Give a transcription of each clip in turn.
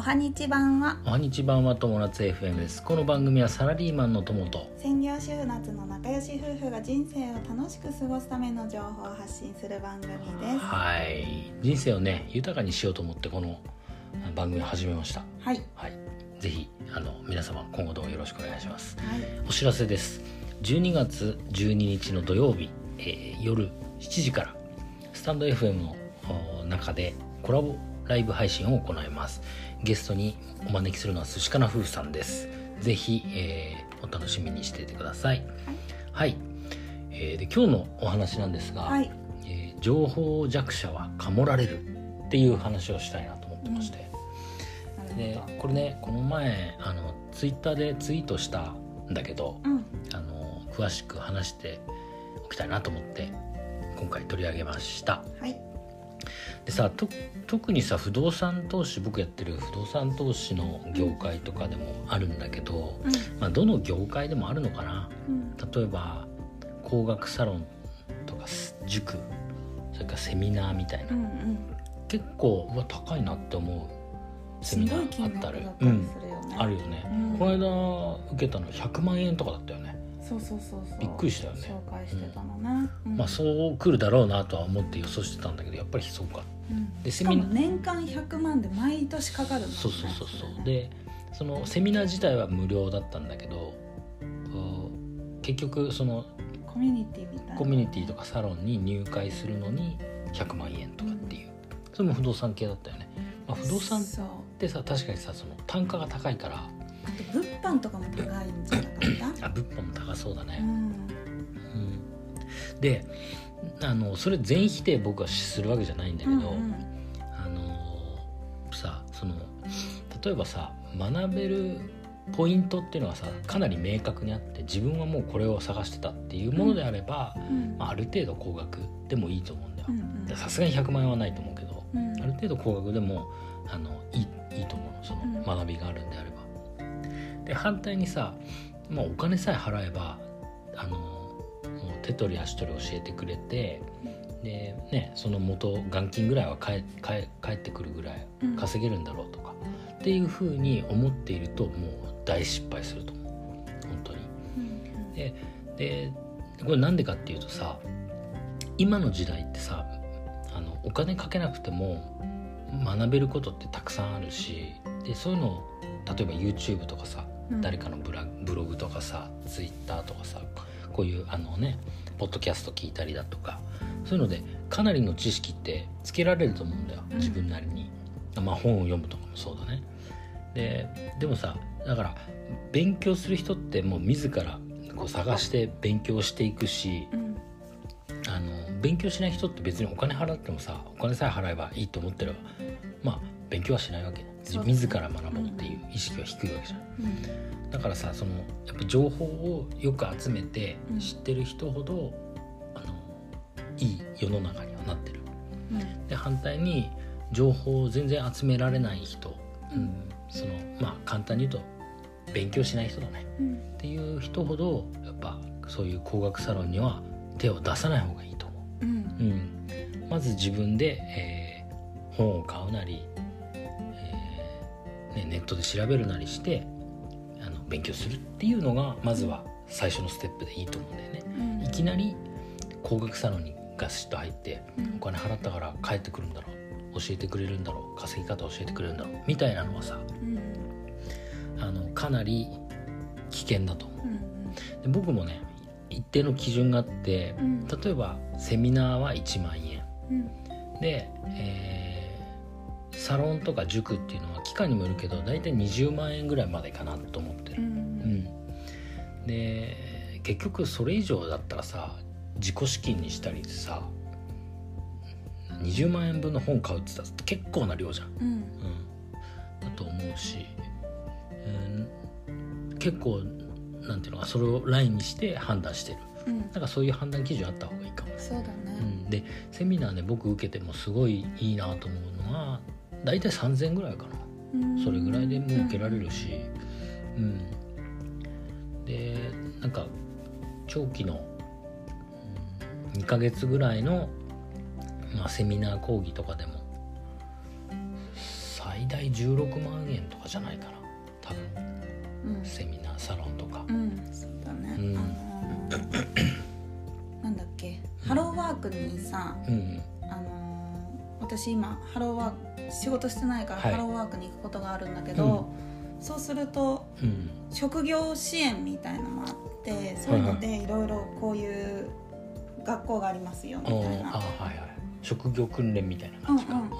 おはにち版は。おはにち版は友達 FM です。この番組はサラリーマンの友と。専業主婦夏の仲良し夫婦が人生を楽しく過ごすための情報を発信する番組です。はい。人生をね豊かにしようと思ってこの番組を始めました。はい。はい。ぜひあの皆様今後ともよろしくお願いします。はい。お知らせです。12月12日の土曜日、えー夜7時からスタンド FM のお中でコラボライブ配信を行います。ゲストにお招きするのは寿司かな夫婦さんです。ぜひ、えーお楽しみにしていてください。はい、えーで今日のお話なんですが、はい。えー情報弱者はかもられるっていう話をしたいなと思ってまして、でなるほこれねこの前あのツイッターでツイートしたんだけど、どうん。あの詳しく話しておきたいなと思って今回取り上げました。はいでさと特にさ不動産投資僕やってる不動産投資の業界とかでもあるんだけど、うん。まあ、どの業界でもあるのかな。うん。例えば工学サロンとか塾それからセミナーみたいな、うんうん。結構うわ高いなって思う。セミナーあったり額だったり。うん。あるよね、うん。この間受けたの100万円とかだったよね、そうそうそうそう。びっくりしたよね。紹介してたのね、うん。まあそう来るだろうなとは思って予想してたんだけどやっぱりそうか。うん。でセミナしかも年間100万で毎年かかるの、ね、そうそうそうそう。れね。でそのセミナー自体は無料だったんだけどう結局そのコミュニティみたいな。コミュニティとかサロンに入会するのに100万円とかっていう。それも不動産系だったよね、まあ、不動産っそう。てさ確かにさその単価が高いからあと物販とかも高いんじゃなかった？あ物販も高そうだね、うん。うん。であのそれ全否定僕はするわけじゃないんだけど、うんうん。あのさその例えばさ学べるポイントっていうのはさかなり明確にあって自分はもうこれを探してたっていうものであれば、うん。まあ、ある程度高額でもいいと思うんだよ。さすがに100万円はないと思うけどうん。ある程度高額でもあのいいいいと思うの。そうん。の学びがあるんであれば。で反対にさ、まあ、お金さえ払えばあのもう手取り足取り教えてくれてで、ね、その元元金ぐらいは返ってくるぐらいうん。稼げるんだろうとか、っていうふうに思っているともう大失敗すると思う。本当に。うん。ででこれなんでかっていうとさ今の時代ってさあのお金かけなくても学べることってたくさんあるしでそういうのを例えば YouTube とかさ、うん誰かのブラブログとかさ Twitter とかさこういうあのねポッドキャスト聞いたりだとかそういうのでかなりの知識ってつけられると思うんだようん。自分なりに、まあ本を読むとかもそうだね。ででもさだから勉強する人ってもう自らこう探して勉強していくしうん。あの勉強しない人って別にお金払ってもさお金さえ払えばいいと思ってればまあ勉強はしないわけ。ね。自ら学ぼうっていう意識は低いわけじゃん。うん。だからさそのやっぱ情報をよく集めてうん。知ってる人ほど、あのいい世の中にはなってる。うん。で反対に情報を全然集められない人、うんそのまあ簡単に言うと勉強しない人だね。うん。っていう人ほどやっぱそういう工学サロンには手を出さない方がいいと思う。ん。う、うん、まず自分で、えー本を買うなり、えーね、ネットで調べるなりしてあの勉強するっていうのがまずは最初のステップでいいと思うんだよね。うん。いきなり工学サロンにガシッと入ってうん。お金払ったから帰ってくるんだろう。教えてくれるんだろう。稼ぎ方教えてくれるんだろう。みたいなのはさうん。あのかなり危険だと思う。うんで僕もね一定の基準があってうん。例えばセミナーは1万円。うん。で、えーサロンとか塾っていうのは期間にもよるけど大体20万円ぐらいまでかなと思ってうる、うん。ん、で結局それ以上だったらさ自己資金にしたりさ20万円分の本買うって言ったら結構な量じゃん、うん。うん、だと思うし、うん、結構なんていうのかそれをラインにして判断してる。うん。なんかそういう判断基準あった方がいいかも。そうだね。うん、でセミナーね僕受けてもすごいいいなと思うのは大体3,000円ぐらいかな。うん。それぐらいでもう受けられるし。うん、でなんか長期の、うん、2ヶ月ぐらいの、まあ、セミナー講義とかでも最最大16万円とかじゃないかな。多分。うん。セミナーサロンとか。うんそうだね、うん。あのー なんだっけ。ハローワークにさ、うん。あのー私今ハローワーク仕事してないからはい。ハローワークに行くことがあるんだけど、そうするとうん。職業支援みたいのもあってそういうのでいろいろこういう学校がありますよみたいああはいな。はい。職業訓練みたいな感じか、うんうん。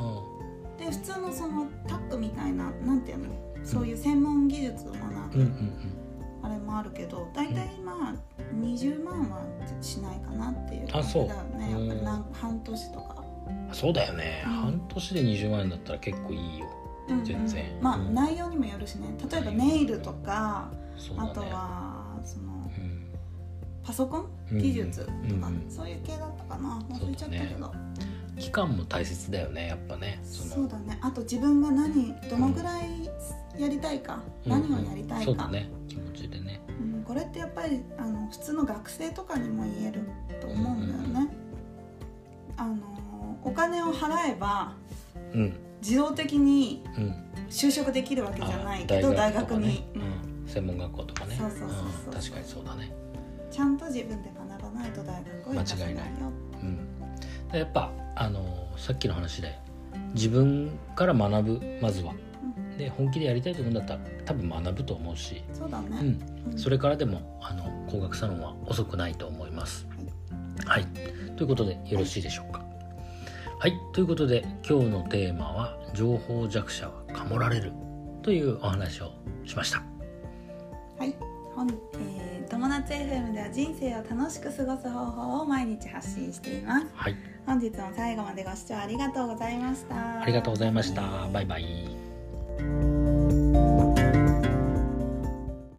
で普通のそのタックみたいななんていうの？そういう専門技術を学ぶ、うんうんあれもあるけど大体まあ20万はしないかなっていうあ感じだよね。やっぱりなん。半年とか。うんそうだよね、うん。半年で20万円だったら結構いいよ。うんうん。全然。まあ、うん。内容にもよるしね。例えばネイルとか、ね。あとはそのうん。パソコン？うん技術とか、うんそういう系だったかな。忘れちゃったけど。期間も大切だよねやっぱね。そうだね。あと自分が何どのぐらいやりたいか、うん。何をやりたいか、そうだね。気持ちでね。うんこれってやっぱりあの普通の学生とかにも言えると思うんだよね、あのお金を払えばうん。自動的にうん。就職できるわけじゃないあけど大とかね。学に、うん。うん専門学校とかね。そうそうそうそうん。確かにそうだね。ちゃんと自分で学ばないと大学を行かせないよ。間違いうん。やっぱあのさっきの話で自分から学ぶまずは。で本気でやりたいと思うんだったら多分学ぶと思うし、そうだね、うん、うん。それからでもあの工学サロンは遅くないと思います。はい、ということでよろしいでしょうか。はいということで今日のテーマは「情報弱者はかもられる」というお話をしました。はい、本えー友達 FM では人生を楽しく過ごす方法を毎日発信していますはい、本日も最後までご視聴ありがとうございましたありがとうございました。バイバイ。